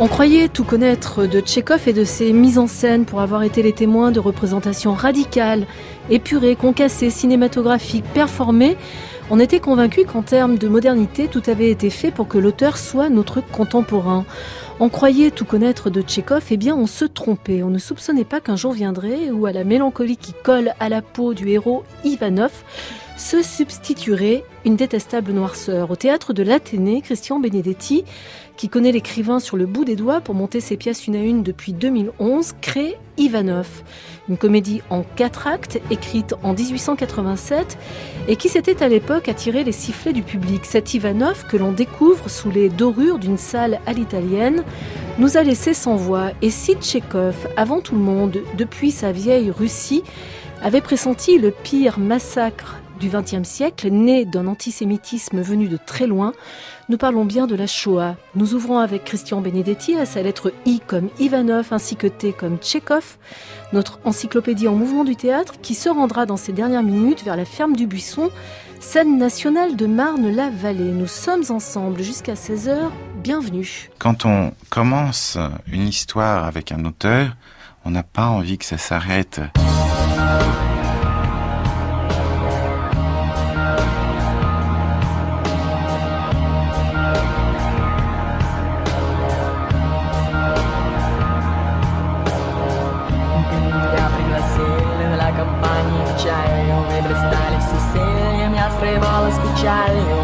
On croyait tout connaître de Tchekhov et de ses mises en scène pour avoir été les témoins de représentations radicales, épurées, concassées, cinématographiques, performées. On était convaincu qu'en termes de modernité, tout avait été fait pour que l'auteur soit notre contemporain. On croyait tout connaître de Tchekhov, eh bien on se trompait. On ne soupçonnait pas qu'un jour viendrait où à la mélancolie qui colle à la peau du héros Ivanov se substituerait une détestable noirceur. Au théâtre de l'Athénée, Christian Benedetti qui connaît l'écrivain sur le bout des doigts pour monter ses pièces une à une depuis 2011, crée Ivanov, une comédie en quatre actes écrite en 1887 et qui s'était à l'époque attiré les sifflets du public. Cet Ivanov que l'on découvre sous les dorures d'une salle à l'italienne nous a laissé sans voix. Et si Tchekhov, avant tout le monde, depuis sa vieille Russie, avait pressenti le pire massacre du XXe siècle, né d'un antisémitisme venu de très loin, nous parlons bien de la Shoah. Nous ouvrons avec Christian Benedetti à sa lettre I comme Ivanov ainsi que T comme Tchekhov, notre encyclopédie en mouvement du théâtre qui se rendra dans ces dernières minutes vers la ferme du Buisson, scène nationale de Marne-la-Vallée. Nous sommes ensemble jusqu'à 16h. Bienvenue. Quand on commence une histoire avec un auteur, on n'a pas envie que ça s'arrête.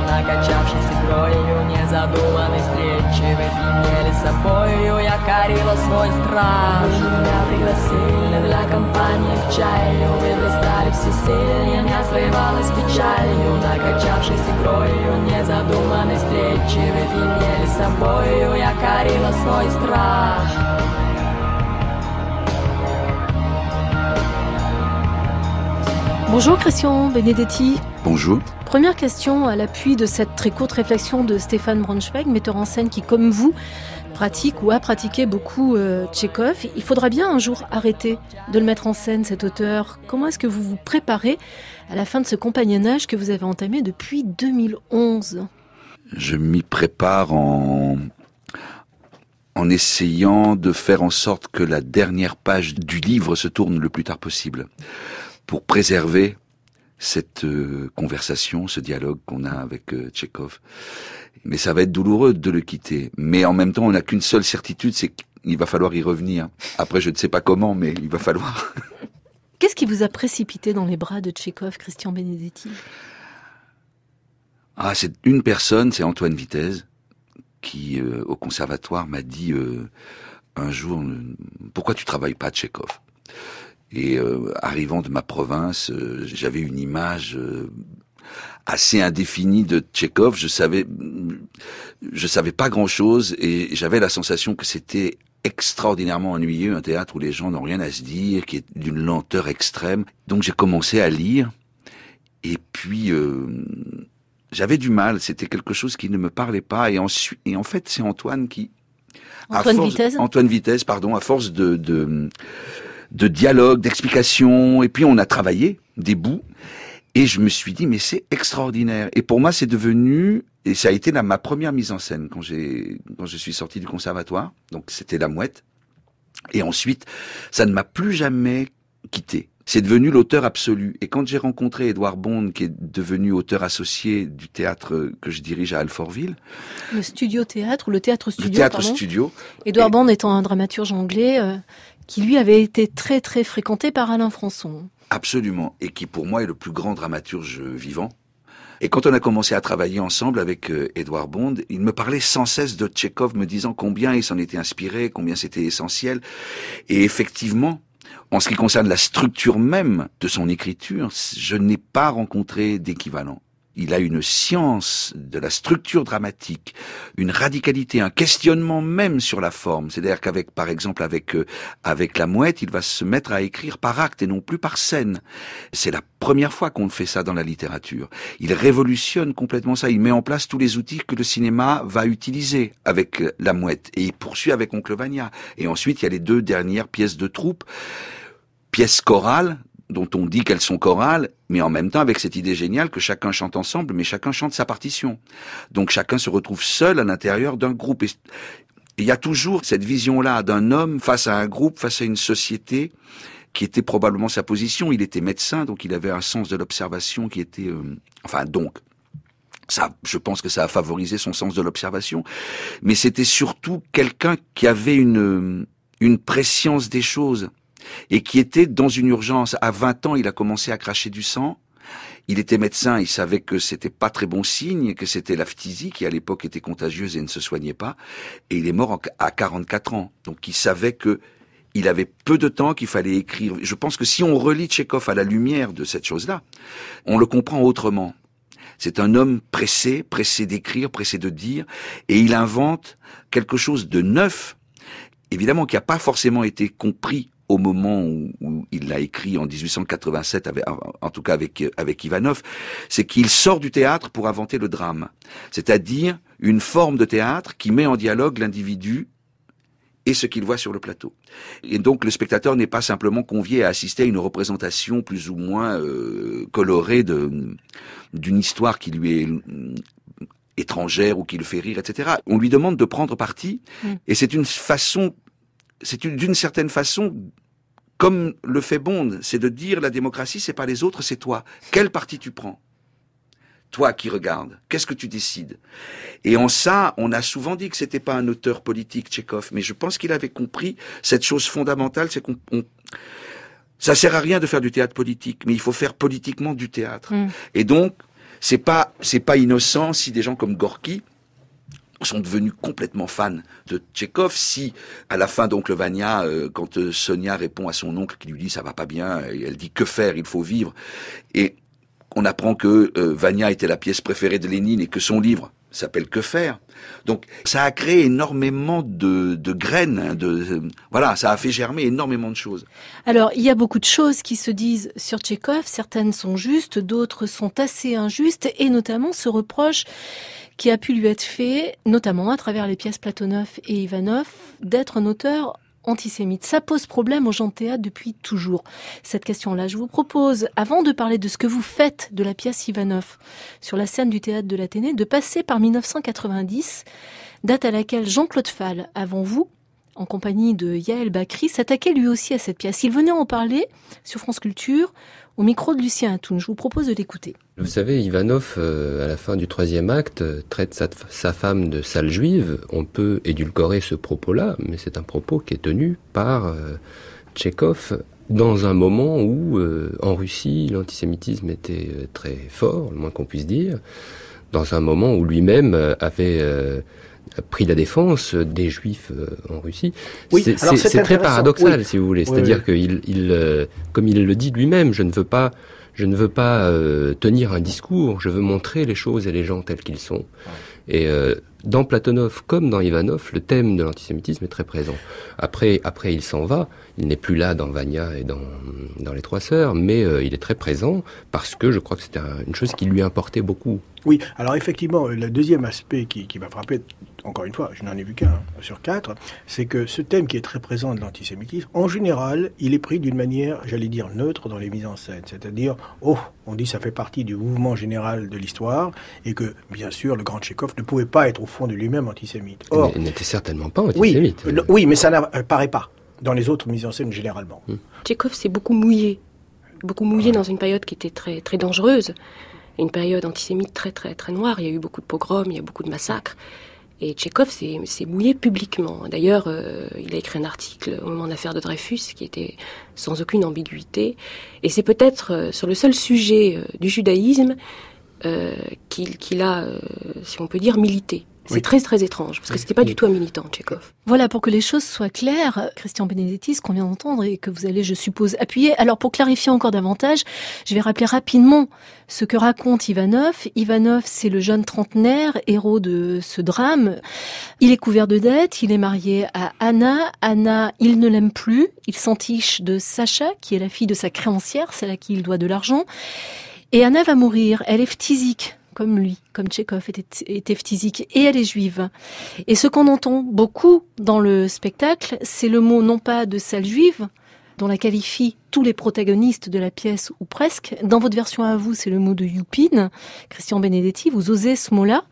Накачавшись игрою Незадуманной встречи. Вы пьянели собою Я корила свой страх. Меня пригласили для компании к чаю. Вы блистали все сильнее Я срывалась печалью Накачавшись игрою Незадуманной встречи. Вы пьянели собою Я корила свой страх. Bonjour Christian Benedetti. Bonjour. Première question à l'appui de cette très courte réflexion de Stéphane Braunschweig, metteur en scène qui, comme vous, pratique ou a pratiqué beaucoup euh, Tchekhov. Il faudra bien un jour arrêter de le mettre en scène, cet auteur. Comment est-ce que vous vous préparez à la fin de ce compagnonnage que vous avez entamé depuis 2011 Je m'y prépare en en essayant de faire en sorte que la dernière page du livre se tourne le plus tard possible pour préserver cette euh, conversation, ce dialogue qu'on a avec euh, Tchekhov. Mais ça va être douloureux de le quitter. Mais en même temps, on n'a qu'une seule certitude, c'est qu'il va falloir y revenir. Après, je ne sais pas comment, mais il va falloir. Qu'est-ce qui vous a précipité dans les bras de Tchekhov, Christian Benedetti? Ah, c'est une personne, c'est Antoine Vitesse, qui euh, au conservatoire m'a dit un jour pourquoi tu travailles pas Tchekhov? Et euh, arrivant de ma province, euh, j'avais une image euh, assez indéfinie de Tchekhov. Je savais, je savais pas grand chose et j'avais la sensation que c'était extraordinairement ennuyeux, un théâtre où les gens n'ont rien à se dire, qui est d'une lenteur extrême. Donc j'ai commencé à lire et puis j'avais du mal. C'était quelque chose qui ne me parlait pas et, ensuite, et en fait c'est Antoine qui Antoine Vitesse. Antoine Vitesse, pardon, à force de, de de dialogue, d'explication. Et puis on a travaillé des bouts. Et je me suis dit, mais c'est extraordinaire. Et pour moi, c'est devenu, et ça a été ma première mise en scène quand j'ai, quand je suis sorti du conservatoire. Donc c'était La Mouette. Et ensuite, ça ne m'a plus jamais quitté. C'est devenu l'auteur absolu. Et quand j'ai rencontré Edouard Bond, qui est devenu auteur associé du théâtre que je dirige à Alfortville. Le studio théâtre, ou le théâtre studio. Le théâtre studio. Edouard Bond étant un dramaturge anglais, euh, qui lui avait été très très fréquenté par Alain Françon. Absolument, et qui pour moi est le plus grand dramaturge vivant. Et quand on a commencé à travailler ensemble avec euh, Edouard Bond, il me parlait sans cesse de Tchekhov, me disant combien il s'en était inspiré, combien c'était essentiel. Et effectivement, en ce qui concerne la structure même de son écriture, je n'ai pas rencontré d'équivalent. Il a une science de la structure dramatique, une radicalité, un questionnement même sur la forme. C'est-à-dire qu'avec, par exemple, avec euh, avec la mouette, il va se mettre à écrire par acte et non plus par scène. C'est la première fois qu'on fait ça dans la littérature. Il révolutionne complètement ça. Il met en place tous les outils que le cinéma va utiliser avec euh, la mouette et il poursuit avec Oncle Vania. Et ensuite, il y a les deux dernières pièces de troupe pièces chorales dont on dit qu'elles sont chorales, mais en même temps avec cette idée géniale que chacun chante ensemble, mais chacun chante sa partition. Donc chacun se retrouve seul à l'intérieur d'un groupe. Il y a toujours cette vision-là d'un homme face à un groupe, face à une société, qui était probablement sa position. Il était médecin, donc il avait un sens de l'observation qui était, euh, enfin donc. Ça, je pense que ça a favorisé son sens de l'observation, mais c'était surtout quelqu'un qui avait une une préscience des choses et qui était dans une urgence. À 20 ans, il a commencé à cracher du sang. Il était médecin, il savait que c'était pas très bon signe, que c'était la phtisie qui à l'époque était contagieuse et ne se soignait pas. Et il est mort à 44 ans. Donc il savait que il avait peu de temps qu'il fallait écrire. Je pense que si on relit Tchekhov à la lumière de cette chose-là, on le comprend autrement. C'est un homme pressé, pressé d'écrire, pressé de dire, et il invente quelque chose de neuf, évidemment qui n'a pas forcément été compris au moment où, il l'a écrit en 1887, avec, en tout cas avec, avec Ivanov, c'est qu'il sort du théâtre pour inventer le drame. C'est-à-dire une forme de théâtre qui met en dialogue l'individu et ce qu'il voit sur le plateau. Et donc le spectateur n'est pas simplement convié à assister à une représentation plus ou moins euh, colorée de d'une histoire qui lui est mm, étrangère ou qui le fait rire, etc. On lui demande de prendre parti, mm. et c'est une façon c'est d'une certaine façon comme le fait Bond, c'est de dire la démocratie, c'est pas les autres, c'est toi. Quel parti tu prends? Toi qui regardes, qu'est-ce que tu décides? Et en ça, on a souvent dit que c'était pas un auteur politique, Tchekhov, mais je pense qu'il avait compris cette chose fondamentale, c'est qu'on ça sert à rien de faire du théâtre politique, mais il faut faire politiquement du théâtre. Mm. Et donc, c'est pas c'est pas innocent si des gens comme Gorky sont devenus complètement fans de Tchekhov. Si, à la fin d'Oncle Vania, euh, quand euh, Sonia répond à son oncle qui lui dit ça va pas bien, elle dit que faire, il faut vivre, et on apprend que euh, Vania était la pièce préférée de Lénine et que son livre s'appelle Que faire. Donc ça a créé énormément de, de graines, hein, de voilà, ça a fait germer énormément de choses. Alors il y a beaucoup de choses qui se disent sur Tchekhov, certaines sont justes, d'autres sont assez injustes, et notamment ce reproche qui a pu lui être fait, notamment à travers les pièces Platonov et Ivanov, d'être un auteur antisémite. Ça pose problème aux gens de théâtre depuis toujours. Cette question-là, je vous propose, avant de parler de ce que vous faites de la pièce Ivanov sur la scène du théâtre de l'Athénée, de passer par 1990, date à laquelle Jean-Claude Fall, avant vous, en compagnie de Yael Bakri, s'attaquait lui aussi à cette pièce. Il venait en parler sur France Culture au micro de Lucien Atoun. Je vous propose de l'écouter. Vous savez, Ivanov, euh, à la fin du troisième acte, traite sa, femme de sale juive. On peut édulcorer ce propos-là, mais c'est un propos qui est tenu par euh, Tchekhov dans un moment où, euh, en Russie, l'antisémitisme était très fort, le moins qu'on puisse dire, dans un moment où lui-même avait pris la défense des juifs en Russie. Oui, c'est très paradoxal, si vous voulez. C'est-à-dire qu'il, il, comme il le dit lui-même, je ne veux pas je ne veux pas euh, tenir un discours, je veux montrer les choses et les gens tels qu'ils sont. Et euh, dans Platonov comme dans Ivanov, le thème de l'antisémitisme est très présent. Après, après il s'en va, il n'est plus là dans Vania et dans, dans Les Trois Sœurs, mais euh, il est très présent parce que je crois que c'était une chose qui lui importait beaucoup. Oui, alors effectivement, le deuxième aspect qui, qui m'a frappé, encore une fois, je n'en ai vu qu'un sur quatre, c'est que ce thème qui est très présent de l'antisémitisme, en général, il est pris d'une manière, j'allais dire, neutre dans les mises en scène. C'est-à-dire, oh, on dit ça fait partie du mouvement général de l'histoire, et que, bien sûr, le grand Tchékov ne pouvait pas être au fond de lui-même antisémite. Or, il n'était certainement pas antisémite. Oui, oui mais ça n'apparaît pas dans les autres mises en scène généralement. Hmm. Tchékov s'est beaucoup mouillé, beaucoup mouillé dans une période qui était très, très dangereuse une période antisémite très très très noire. Il y a eu beaucoup de pogroms, il y a beaucoup de massacres. Et Tchékov s'est mouillé publiquement. D'ailleurs, euh, il a écrit un article au moment de l'affaire de Dreyfus qui était sans aucune ambiguïté. Et c'est peut-être euh, sur le seul sujet euh, du judaïsme qu'il a, si on peut dire, milité. C'est Oui. très très étrange, parce que c'était pas du tout un militant, Tchekhov. Voilà, pour que les choses soient claires, Christian Benedetti, ce qu'on vient d'entendre et que vous allez, je suppose, appuyer. Alors, pour clarifier encore davantage, je vais rappeler rapidement ce que raconte Ivanov. Ivanov, c'est le jeune trentenaire, héros de ce drame. Il est couvert de dettes, il est marié à Anna. Anna, il ne l'aime plus, il s'entiche de Sacha, qui est la fille de sa créancière, celle à qui il doit de l'argent. Et Anna va mourir, elle est phtisique, comme lui, comme Tchekhov était, était phtisique, et elle est juive. Et ce qu'on entend beaucoup dans le spectacle, c'est le mot non pas de sale juive, dont la qualifient tous les protagonistes de la pièce, ou presque. Dans votre version à vous, c'est le mot de Youpin, Christian Benedetti, vous osez ce mot-là.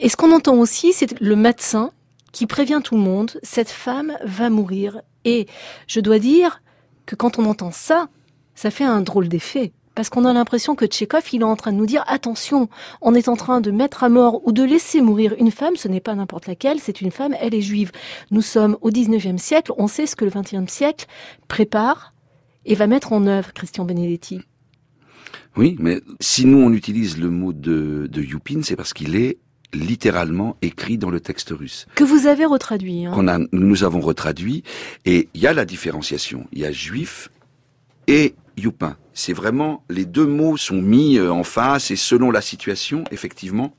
Et ce qu'on entend aussi, c'est le médecin qui prévient tout le monde, cette femme va mourir. Et je dois dire que quand on entend ça, ça fait un drôle d'effet. Parce qu'on a l'impression que Tchekhov, il est en train de nous dire attention, on est en train de mettre à mort ou de laisser mourir une femme, ce n'est pas n'importe laquelle, c'est une femme, elle est juive. Nous sommes au 19e siècle, on sait ce que le 20e siècle prépare et va mettre en œuvre, Christian Benedetti. Oui, mais si nous on utilise le mot de, de Youpin, c'est parce qu'il est littéralement écrit dans le texte russe. Que vous avez retraduit. Hein. Qu'on a, nous avons retraduit, et il y a la différenciation. Il y a juif et Youpin. C'est vraiment, les deux mots sont mis euh, en face, et selon la situation, effectivement,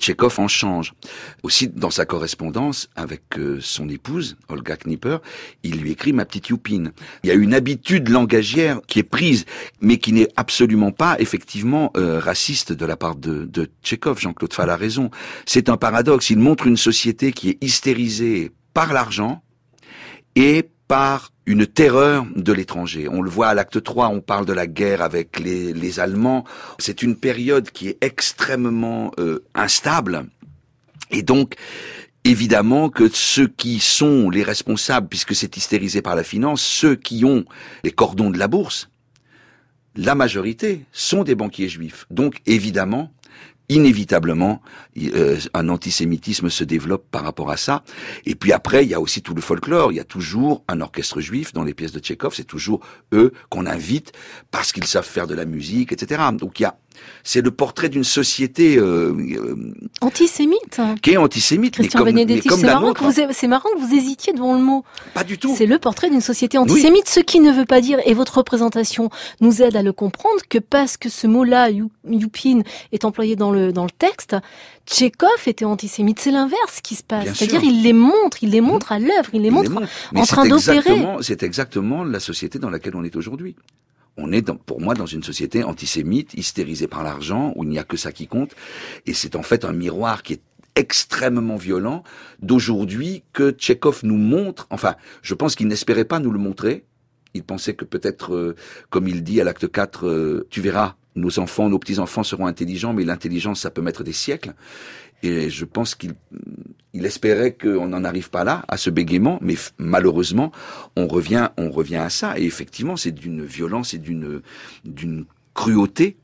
Tchekhov en change. Aussi, dans sa correspondance avec euh, son épouse, Olga Knipper, il lui écrit ma petite Youpine. Il y a une habitude langagière qui est prise, mais qui n'est absolument pas, effectivement, euh, raciste de la part de, de Tchekhov. Jean-Claude Fall a raison. C'est un paradoxe. Il montre une société qui est hystérisée par l'argent et par une terreur de l'étranger. On le voit à l'acte 3, on parle de la guerre avec les, les Allemands. C'est une période qui est extrêmement euh, instable. Et donc, évidemment que ceux qui sont les responsables, puisque c'est hystérisé par la finance, ceux qui ont les cordons de la bourse, la majorité sont des banquiers juifs. Donc, évidemment, inévitablement, euh, un antisémitisme se développe par rapport à ça. Et puis après, il y a aussi tout le folklore. Il y a toujours un orchestre juif dans les pièces de Tchekhov. C'est toujours eux qu'on invite parce qu'ils savent faire de la musique, etc. Donc il y a, c'est le portrait d'une société euh, euh, Antisémite. qui est antisémite, mais Christian comme, mais Benedetti, comme c'est marrant, que vous, c'est marrant que vous hésitiez devant le mot. Pas du tout. C'est le portrait d'une société antisémite, ce qui ne veut pas dire, et votre représentation nous aide à le comprendre, que parce que ce mot-là, you- youpin, est employé dans le, dans le texte, Tchekhov était antisémite. C'est l'inverse qui se passe. C'est-à-dire, il les montre, il les montre à l'œuvre, il les Il montre les montre. en train d'opérer. C'est exactement la société dans laquelle on est aujourd'hui. On est, dans, pour moi, dans une société antisémite, hystérisée par l'argent, où il n'y a que ça qui compte. Et c'est en fait un miroir qui est extrêmement violent d'aujourd'hui que Tchekhov nous montre. Enfin, je pense qu'il n'espérait pas nous le montrer. Il pensait que peut-être, euh, comme il dit à l'acte 4, euh, tu verras, nos enfants, nos petits-enfants seront intelligents, mais l'intelligence, ça peut mettre des siècles. Et je pense qu'il il espérait qu'on n'en arrive pas là, à ce bégaiement, mais malheureusement, on revient, on revient à ça. Et effectivement, c'est d'une violence et d'une, d'une cruauté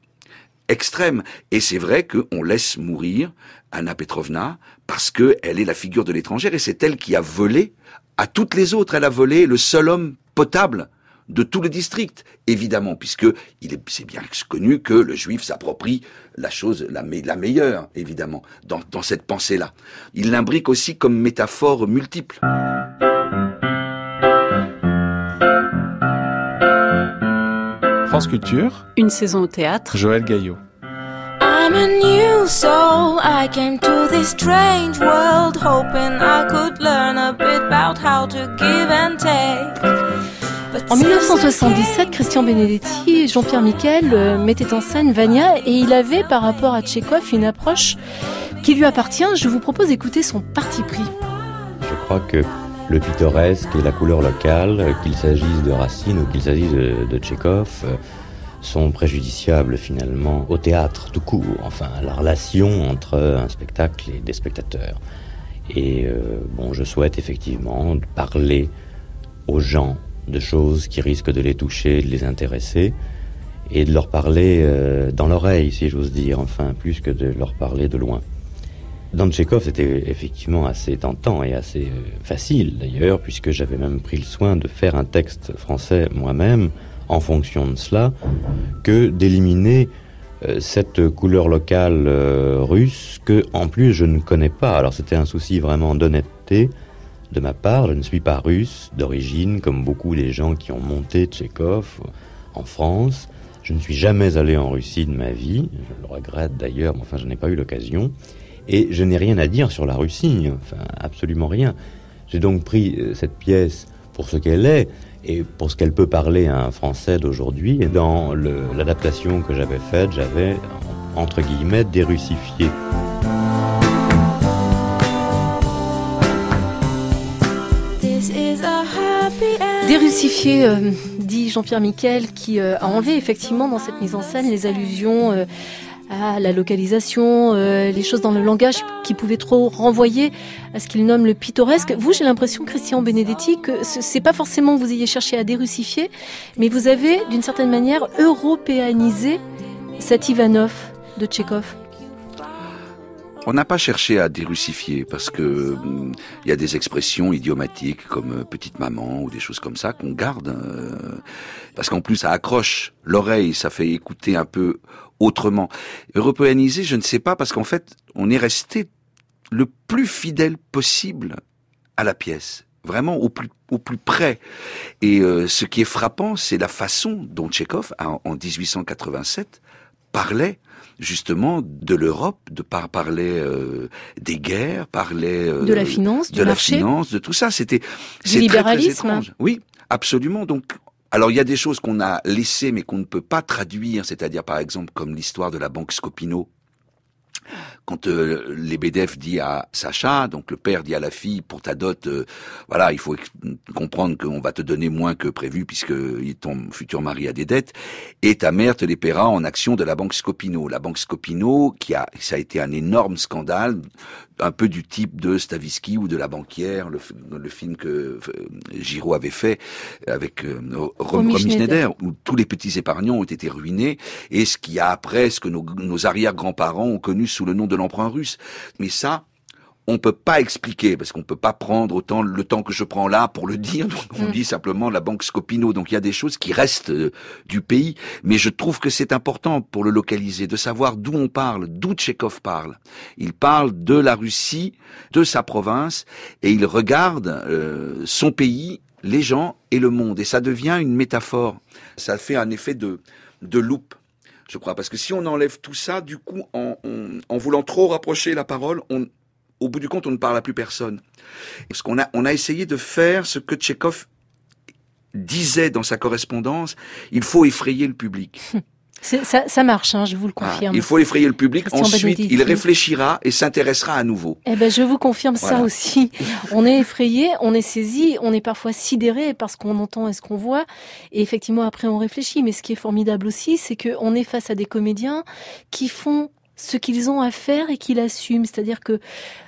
extrême. Et c'est vrai qu'on laisse mourir Anna Petrovna parce que elle est la figure de l'étrangère et c'est elle qui a volé à toutes les autres. Elle a volé le seul homme potable de tout le district, évidemment, puisque il est, c'est bien connu que le juif s'approprie la chose la, me- la meilleure, évidemment, dans, dans cette pensée-là. Il l'imbrique aussi comme métaphore multiple. France Culture, Une saison au théâtre. Joël Gaillot. I'm a new soul. I came to this strange world hoping I could learn a bit about how to give and take. En since I 1977, came Christian Benedetti et Jean-Pierre Miquel euh, mettaient en scène Vania et il avait par rapport à Tchekhov une approche qui lui appartient. Je vous propose d'écouter son parti pris. Je crois que le pittoresque et la couleur locale, qu'il s'agisse de Racine ou qu'il s'agisse de, de euh, sont préjudiciables finalement au théâtre tout court, enfin à la relation entre un spectacle et des spectateurs. Et euh, bon, je souhaite effectivement parler aux gens de choses qui risquent de les toucher, de les intéresser, et de leur parler euh, dans l'oreille, si j'ose dire, enfin plus que de leur parler de loin. Dans Tchekhov, c'était effectivement assez tentant et assez euh, facile d'ailleurs, puisque j'avais même pris le soin de faire un texte français moi-même en fonction de cela, que d'éliminer euh, cette couleur locale russe que, en plus, je ne connais pas. Alors, c'était un souci vraiment d'honnêteté de ma part. Je ne suis pas russe d'origine, comme beaucoup des gens qui ont monté Tchekhov en France. Je ne suis jamais allé en Russie de ma vie. Je le regrette d'ailleurs, mais enfin, je n'ai pas eu l'occasion. Et je n'ai rien à dire sur la Russie, enfin, absolument rien. J'ai donc pris euh, cette pièce pour ce qu'elle est et pour ce qu'elle peut parler à un Français d'aujourd'hui. Et dans l'adaptation que j'avais faite, j'avais, entre guillemets, dérussifié. Dérussifié, euh, dit Jean-Pierre Miquel, qui euh, a enlevé effectivement dans cette mise en scène les allusions euh, à la localisation, les choses dans le langage qui pouvaient trop renvoyer à ce qu'il nomme le pittoresque. Vous, j'ai l'impression, Christian Benedetti, que ce- c'est pas forcément que vous ayez cherché à dérussifier, mais vous avez, d'une certaine manière, européanisé cet Ivanov de Tchekhov. On n'a pas cherché à dérussifier parce que il y a des expressions idiomatiques comme euh, petite maman ou des choses comme ça qu'on garde euh, parce qu'en plus ça accroche l'oreille, ça fait écouter un peu autrement. Européaniser, je ne sais pas parce qu'en fait on est resté le plus fidèle possible à la pièce, vraiment au plus au plus près. Et euh, ce qui est frappant, c'est la façon dont Tchekhov, en 1887, parlait justement de l'Europe, de par parler euh, des guerres, parlait euh, De la finance, de du la marché. finance, de tout ça. C'était c'est très, très libéralisme. étrange. Oui, absolument. Donc alors il y a des choses qu'on a laissées mais qu'on ne peut pas traduire, c'est-à-dire par exemple comme l'histoire de la banque Scopino. Quand euh, les BDF dit à Sacha, donc le père dit à la fille, pour ta dot, euh, voilà, il faut comprendre qu'on va te donner moins que prévu puisque ton futur mari a des dettes, et ta mère te les paiera en action de la banque Scopino. La banque Scopino, qui a, ça a été un énorme scandale, un peu du type de Stavisky ou de la banquière, le, le film que Giraud avait fait avec euh, Romy, Romy. Schneider, où tous les petits épargnants ont été ruinés, et ce qui a après, ce que nos, nos arrière-grands-parents ont connu sous le nom de l'emprunt russe. Mais ça, on peut pas expliquer parce qu'on peut pas prendre autant le temps que je prends là pour le dire. Donc on Mm. dit simplement la banque Scopino. Donc il y a des choses qui restent euh, du pays, mais je trouve que c'est important pour le localiser de savoir d'où on parle, d'où Tchekhov parle. Il parle de la Russie, de sa province, et il regarde euh, son pays, les gens et le monde. Et ça devient une métaphore. Ça fait un effet de de loupe je crois. Parce que si on enlève tout ça, du coup, en, en, voulant trop rapprocher la parole, on, au bout du compte, on ne parle à plus personne. Parce qu'on a, on a essayé de faire ce que Tchekhov disait dans sa correspondance, il faut effrayer le public. Ça, ça marche, hein, je vous le Ah, confirme. il faut effrayer le public, Christian ensuite il réfléchira et s'intéressera à nouveau. Eh ben, je vous confirme ça aussi. On est effrayé, on est saisi, on est parfois sidéré par ce qu'on entend et ce qu'on voit. Et effectivement, après, on réfléchit. Mais ce qui est formidable aussi, c'est qu'on est face à des comédiens qui font ce qu'ils ont à faire et qui l'assument. C'est-à-dire que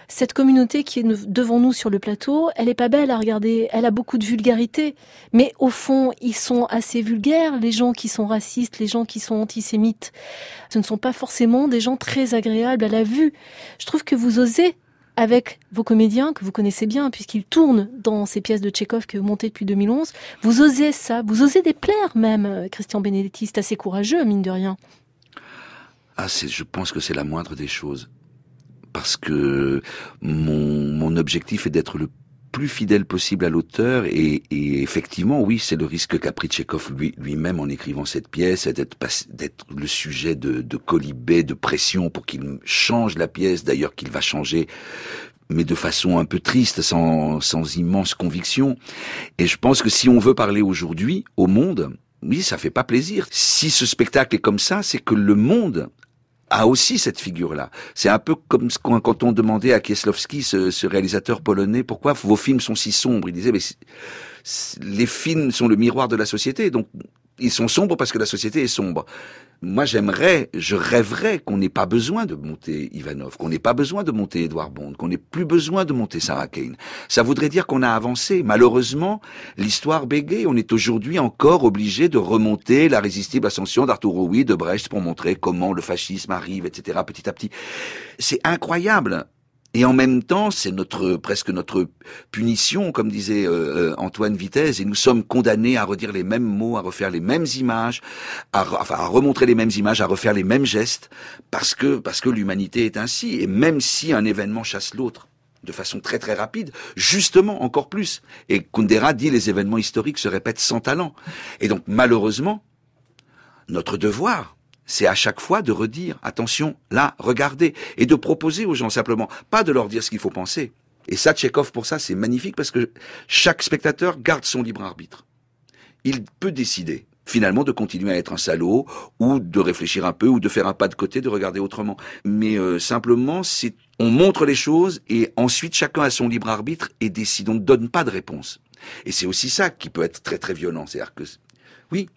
cette communauté qui est devant nous sur le plateau, elle est pas belle à regarder. Elle a beaucoup de vulgarité. Mais au fond, ils sont assez vulgaires, les gens qui sont racistes, les gens qui sont antisémites. Ce ne sont pas forcément des gens très agréables à la vue. Je trouve que vous osez avec vos comédiens que vous connaissez bien, puisqu'ils tournent dans ces pièces de Tchekhov que vous montez depuis 2011, vous osez ça, vous osez déplaire même, euh, Christian Benedetti, c'est assez courageux, mine de rien. Ah, c'est, je pense que c'est la moindre des choses. Parce que mon, mon objectif est d'être le plus fidèle possible à l'auteur et, effectivement, oui, c'est le risque qu'a pris Tchekhov lui, lui-même en écrivant cette pièce, d'être, d'être le sujet de, de colibé, de pression pour qu'il change la pièce, d'ailleurs qu'il va changer mais de façon un peu triste, sans, sans immense conviction. Et je pense que si on veut parler aujourd'hui au monde, oui, ça fait pas plaisir. Si ce spectacle est comme ça, c'est que le monde a aussi cette figure-là. C'est un peu comme quand on demandait à Kieslowski, ce, réalisateur polonais, pourquoi vos films sont si sombres? Il disait, mais les films sont le miroir de la société, donc ils sont sombres parce que la société est sombre. Moi, j'aimerais, je rêverais qu'on n'ait pas besoin de monter Ivanov, qu'on n'ait pas besoin de monter Edouard Bond, qu'on n'ait plus besoin de monter Sarah Kane. Ça voudrait dire qu'on a avancé. Malheureusement, l'histoire bégaye. On est aujourd'hui encore obligé de remonter la résistible ascension d'Arturo Huy, de Brecht, pour montrer comment le fascisme arrive, etc., petit à petit. C'est incroyable. Et en même temps, c'est notre presque notre punition, comme disait euh, euh, Antoine Vitesse, et nous sommes condamnés à redire les mêmes mots, à refaire les mêmes images, à, enfin, à remontrer les mêmes images, à refaire les mêmes gestes, parce que parce que l'humanité est ainsi. Et même si un événement chasse l'autre de façon très très rapide, justement encore plus. Et Kundera dit les événements historiques se répètent sans talent. Et donc malheureusement, notre devoir, c'est à chaque fois de redire, attention, là, regardez, et de proposer aux gens simplement, pas de leur dire ce qu'il faut penser. Et ça, Tchekhov, pour ça, c'est magnifique parce que chaque spectateur garde son libre arbitre. Il peut décider, finalement, de continuer à être un salaud, ou de réfléchir un peu, ou de faire un pas de côté, de regarder autrement. Mais euh, simplement, c'est on montre les choses, et ensuite chacun a son libre arbitre et décide. On ne donne pas de réponse. Et c'est aussi ça qui peut être très très violent. C'est-à-dire que, oui,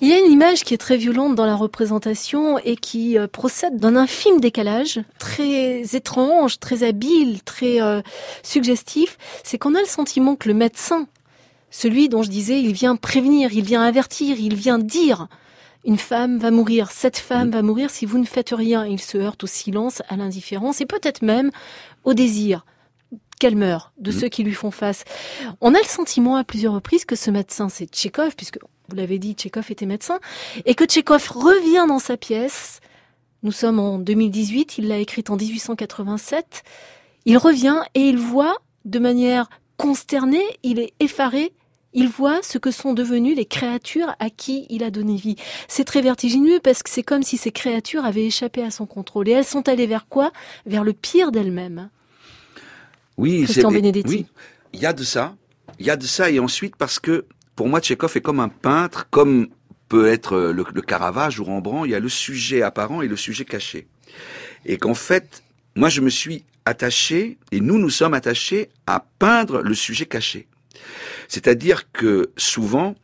il y a une image qui est très violente dans la représentation et qui euh, procède d'un infime décalage très étrange, très habile, très euh, suggestif. C'est qu'on a le sentiment que le médecin, celui dont je disais, il vient prévenir, il vient avertir, il vient dire une femme va mourir, cette femme va mourir si vous ne faites rien. Il se heurte au silence, à l'indifférence et peut-être même au désir qu'elle meurt de ceux qui lui font face. On a le sentiment à plusieurs reprises que ce médecin, c'est Tchékov, puisque vous l'avez dit, Tchékov était médecin, et que Tchékov revient dans sa pièce. Nous sommes en 2018, il l'a écrite en 1887. Il revient et il voit de manière consternée, il est effaré, il voit ce que sont devenues les créatures à qui il a donné vie. C'est très vertigineux parce que c'est comme si ces créatures avaient échappé à son contrôle. Et elles sont allées vers quoi? Vers le pire d'elles-mêmes. Oui, Christian Benedetti. Oui, il y a de ça. Il y a de ça. Et ensuite, parce que pour moi, Tchekhov est comme un peintre, comme peut être euh, le, Caravage ou Rembrandt, il y a le sujet apparent et le sujet caché. Et qu'en fait, moi je me suis attaché, et nous nous sommes attachés à peindre le sujet caché. C'est-à-dire que souvent,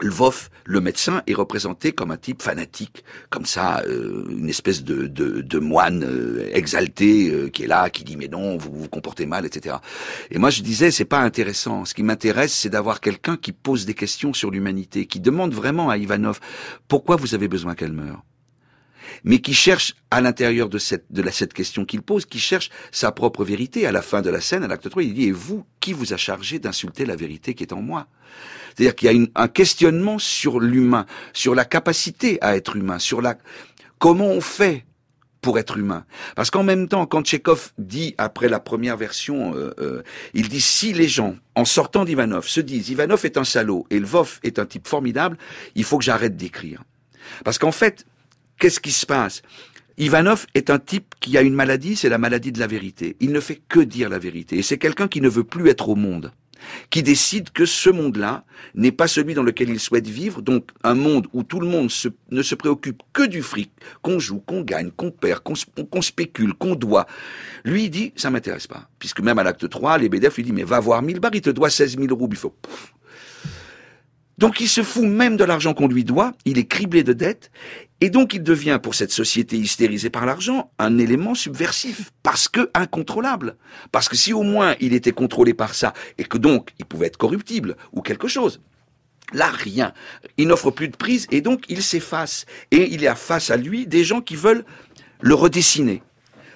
Lvov, le médecin, est représenté comme un type fanatique, comme ça, euh, une espèce de, de, moine euh, exalté euh, qui est là, qui dit mais non, vous vous comportez mal, etc. Et moi je disais c'est pas intéressant. Ce qui m'intéresse, c'est d'avoir quelqu'un qui pose des questions sur l'humanité, qui demande vraiment à Ivanov pourquoi vous avez besoin qu'elle meure? Mais qui cherche à l'intérieur de cette, question qu'il pose, qui cherche sa propre vérité. À la fin de la scène, à l'acte 3, il dit, et vous, qui vous a chargé d'insulter la vérité qui est en moi? C'est-à-dire qu'il y a un questionnement sur l'humain, sur la capacité à être humain, sur la, comment on fait pour être humain. Parce qu'en même temps, quand Tchekhov dit, après la première version, euh, euh, il dit si les gens, en sortant d'Ivanov, se disent Ivanov est un salaud et Lvov est un type formidable, il faut que j'arrête d'écrire. Parce qu'en fait, Qu'est-ce qui se passe? Ivanov est un type qui a une maladie, c'est la maladie de la vérité. Il ne fait que dire la vérité. Et c'est quelqu'un qui ne veut plus être au monde qui décide que ce monde-là n'est pas celui dans lequel il souhaite vivre, donc un monde où tout le monde ne se préoccupe que du fric, qu'on joue, qu'on gagne, qu'on perd, qu'on spécule, qu'on doit. Lui, il dit, ça m'intéresse pas. Puisque même à l'acte 3, les BDF lui dit, mais va voir 1000 bars, il te doit 16 000 roubles. Il faut, donc il se fout même de l'argent qu'on lui doit, il est criblé de dettes, et donc il devient, pour cette société hystérisée par l'argent, un élément subversif, parce que incontrôlable. Parce que si au moins il était contrôlé par ça, et que donc il pouvait être corruptible, ou quelque chose, Là, rien. Il n'offre plus de prise et donc il s'efface. Et il y a face à lui des gens qui veulent le redessiner,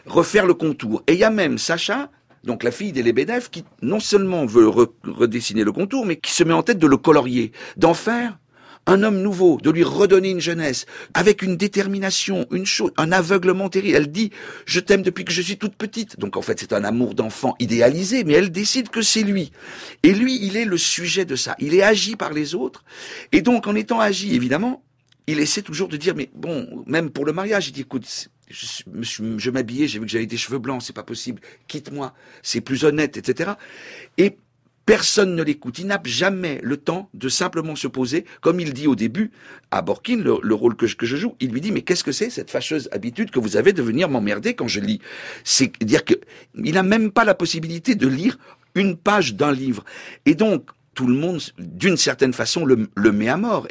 refaire le contour. Et il y a même Sacha donc la fille des Lebedev, qui non seulement veut redessiner le contour, mais qui se met en tête de le colorier, d'en faire un homme nouveau, de lui redonner une jeunesse, avec une détermination, une chose, un aveuglement terrible. Elle dit, je t'aime depuis que je suis toute petite. Donc en fait, c'est un amour d'enfant idéalisé, mais elle décide que c'est lui. Et lui, il est le sujet de ça. Il est agi par les autres. Et donc, en étant agi, évidemment, il essaie toujours de dire, mais bon, même pour le mariage, il dit, écoute, je, m'habillais, j'ai vu que j'avais des cheveux blancs, c'est pas possible, quitte-moi, c'est plus honnête, etc. Et personne ne l'écoute. Il n'a jamais le temps de simplement se poser, comme il dit au début à Borkin, le, rôle que je, joue, il lui dit mais qu'est-ce que c'est cette fâcheuse habitude que vous avez de venir m'emmerder quand je lis? C'est dire que il n'a même pas la possibilité de lire une page d'un livre. Et donc tout le monde, d'une certaine façon, le met à mort.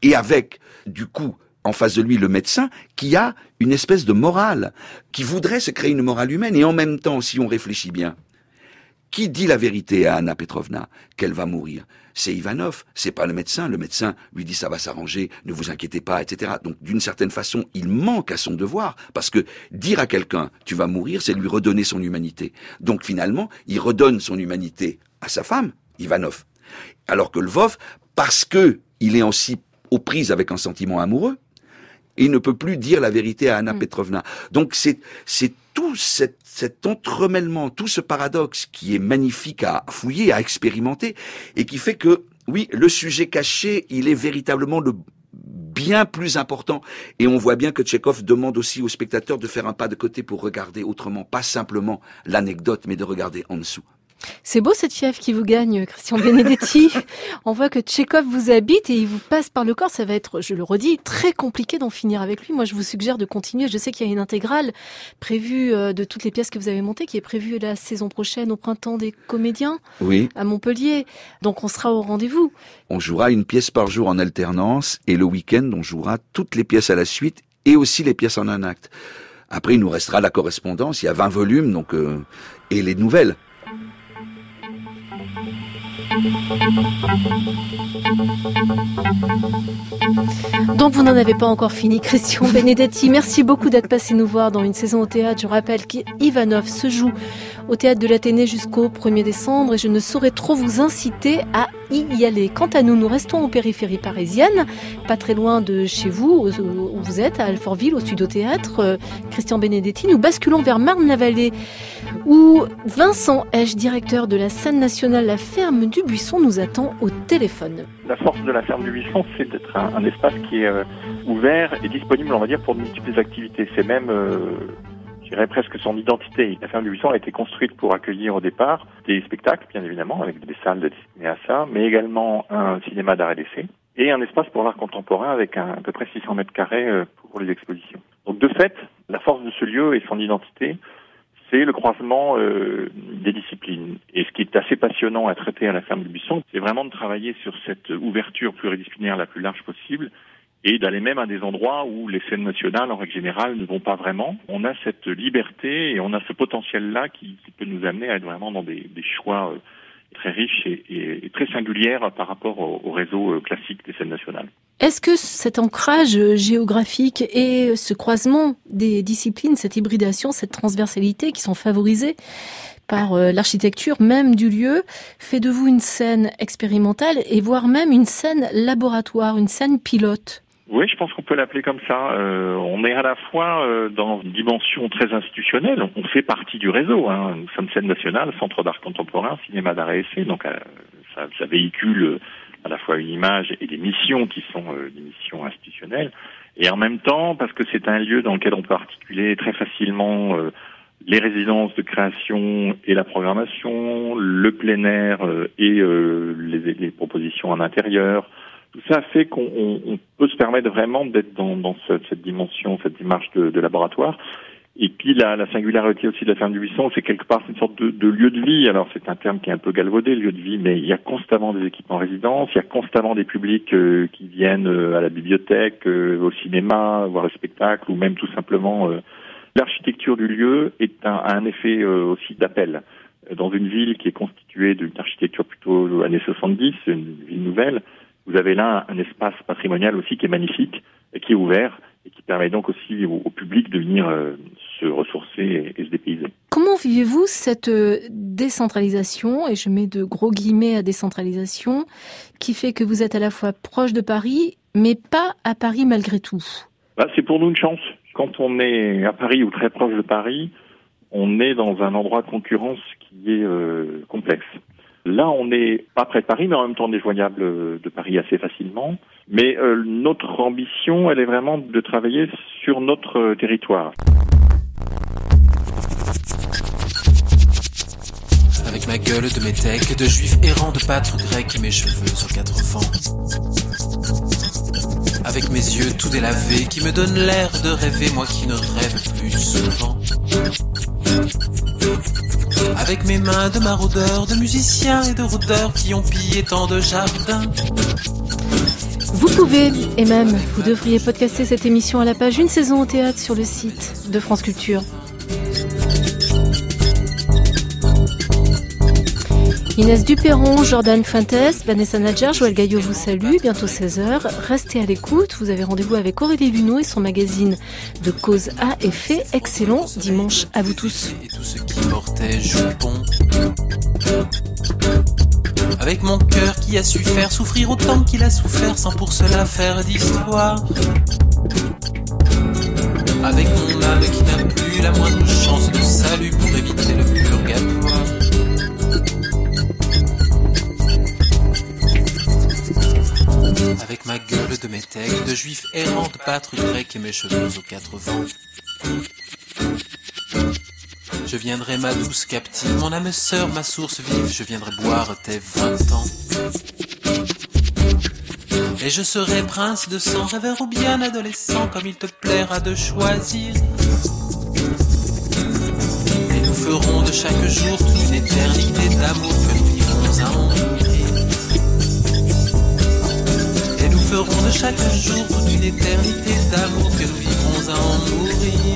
Et avec, du coup, en face de lui le médecin qui a une espèce de morale, qui voudrait se créer une morale humaine. Et en même temps, si on réfléchit bien, qui dit la vérité à Anna Petrovna qu'elle va mourir? C'est Ivanov, c'est pas le médecin. Le médecin lui dit ça va s'arranger, ne vous inquiétez pas, etc. Donc d'une certaine façon, il manque à son devoir parce que dire à quelqu'un tu vas mourir, c'est lui redonner son humanité. Donc finalement, il redonne son humanité à sa femme, Ivanov. Alors que Lvov, parce que il est aussi aux prises avec un sentiment amoureux, il ne peut plus dire la vérité à Anna Petrovna. Donc c'est c'est tout cet, cet entremêlement, tout ce paradoxe qui est magnifique à fouiller, à expérimenter, et qui fait que oui, le sujet caché, il est véritablement le bien plus important. Et on voit bien que Tchekhov demande aussi aux spectateurs de faire un pas de côté pour regarder autrement, pas simplement l'anecdote, mais de regarder en dessous. C'est beau cette fièvre qui vous gagne, Christian Benedetti. On voit que Tchekhov vous habite et il vous passe par le corps. Ça va être, je le redis, très compliqué d'en finir avec lui. Moi, je vous suggère de continuer. Je sais qu'il y a une intégrale prévue euh, de toutes les pièces que vous avez montées, qui est prévue la saison prochaine au printemps des comédiens Oui. à Montpellier. Donc on sera au rendez-vous. On jouera une pièce par jour en alternance et le week-end, on jouera toutes les pièces à la suite et aussi les pièces en un acte. Après, il nous restera la correspondance. Il y a 20 volumes, donc euh, et les nouvelles. Donc vous n'en avez pas encore fini, Christian Benedetti. Merci beaucoup d'être passé nous voir dans une saison au théâtre. Je rappelle qu'Ivanov se joue au théâtre de l'Athénée jusqu'au 1er décembre et je ne saurais trop vous inciter à y aller. Quant à nous, nous restons aux périphéries parisiennes, pas très loin de chez vous, où vous êtes, à Alfortville, au Studio Théâtre. Euh, Christian Benedetti, nous basculons vers Marne-la-Vallée, où Vincent Esch, directeur de la scène nationale La Ferme du Buisson, nous attend au téléphone. La force de la ferme du Buisson, c'est d'être un, espace qui est euh, ouvert et disponible, on va dire, pour de multiples activités. C'est même, euh, dirais presque son identité. La ferme du Buisson a été construite pour accueillir au départ des spectacles, bien évidemment, avec des salles destinées à ça, mais également un cinéma d'art et d'essai et un espace pour l'art contemporain avec un- à peu près 600 mètres carrés euh, pour les expositions. Donc de fait, la force de ce lieu et son identité, c'est le croisement euh, des disciplines. Et ce qui est assez passionnant à traiter à la ferme du Buisson, c'est vraiment de travailler sur cette ouverture pluridisciplinaire la plus large possible et d'aller même à des endroits où les scènes nationales, en règle générale, ne vont pas vraiment. On a cette liberté et on a ce potentiel-là qui, peut nous amener à être vraiment dans des, choix euh, très riches et, très singulières par rapport au, au réseau euh, classique des scènes nationales. Est-ce que cet ancrage euh, géographique et ce croisement des disciplines, cette hybridation, cette transversalité qui sont favorisées par l'architecture même du lieu, fait de vous une scène expérimentale et voire même une scène laboratoire, une scène pilote? Oui, je pense qu'on peut l'appeler comme ça. Euh, on est à la fois euh, dans une dimension très institutionnelle, on fait partie du réseau. Hein. Nous sommes scène nationale, centre d'art contemporain, cinéma d'art et essai, donc euh, ça, ça véhicule euh, à la fois une image et des missions qui sont euh, des missions institutionnelles. Et en même temps, parce que c'est un lieu dans lequel on peut articuler très facilement euh, les résidences de création et la programmation, le plein air et les, les propositions en intérieur, tout ça fait qu'on on- on peut se permettre vraiment d'être dans, dans cette, dimension, cette démarche de, de laboratoire. Et puis la, la singularité aussi de la ferme du Buisson, c'est quelque part une sorte de, de lieu de vie. Alors c'est un terme qui est un peu galvaudé, lieu de vie, mais il y a constamment des équipes en résidence, il y a constamment des publics euh, qui viennent euh, à la bibliothèque, euh, au cinéma, voir le spectacle, ou même tout simplement euh, l'architecture du lieu est un, a un effet euh, aussi d'appel. Dans une ville qui est constituée d'une architecture plutôt années 70, une ville nouvelle, vous avez là un espace patrimonial aussi qui est magnifique, et qui est ouvert, et qui permet donc aussi au, au public de venir euh, se ressourcer et, et se dépayser. Comment vivez-vous cette euh, décentralisation, et je mets de gros guillemets à décentralisation, qui fait que vous êtes à la fois proche de Paris, mais pas à Paris malgré tout? Bah, c'est pour nous une chance. Quand on est à Paris ou très proche de Paris, on est dans un endroit de concurrence qui est euh, complexe. Là, on n'est pas près de Paris, mais en même temps, on est joignable euh, de Paris assez facilement. Mais euh, notre ambition, elle est vraiment de travailler sur notre euh, territoire. Avec ma gueule de métèque, de juif errant, de pâtre grec mes cheveux sur quatre vents. Avec mes yeux tout délavés qui me donnent l'air de rêver, moi qui ne rêve plus souvent. Avec mes mains de maraudeurs, de musiciens et de rôdeurs qui ont pillé tant de jardins. Vous pouvez, et même vous devriez podcaster cette émission à la page Une saison au théâtre sur le site de France Culture. Inès Duperron, Jordan Fuentes, Vanessa Nadjar, Joël Gaillot vous salue. Bientôt 16h. Restez à l'écoute. Vous avez rendez-vous avec Aurélie Luneau et son magazine de cause à effet. Excellent dimanche à vous tous. Et tout ce qui portait jupon. Avec mon cœur qui a su faire souffrir autant qu'il a souffert sans pour cela faire d'histoire. Avec mon âme qui n'a plus la moindre chance de salut pour éviter le de métèque, de juif errant, de pâtre grec et mes cheveux aux quatre vents. Je viendrai ma douce captive, mon âme sœur, ma source vive, je viendrai boire tes vingt ans. Et je serai prince de sang, rêveur ou bien adolescent, comme il te plaira de choisir. Et nous ferons de chaque jour toute une éternité d'amour ferons de chaque jour une éternité d'amour que nous vivrons à en mourir.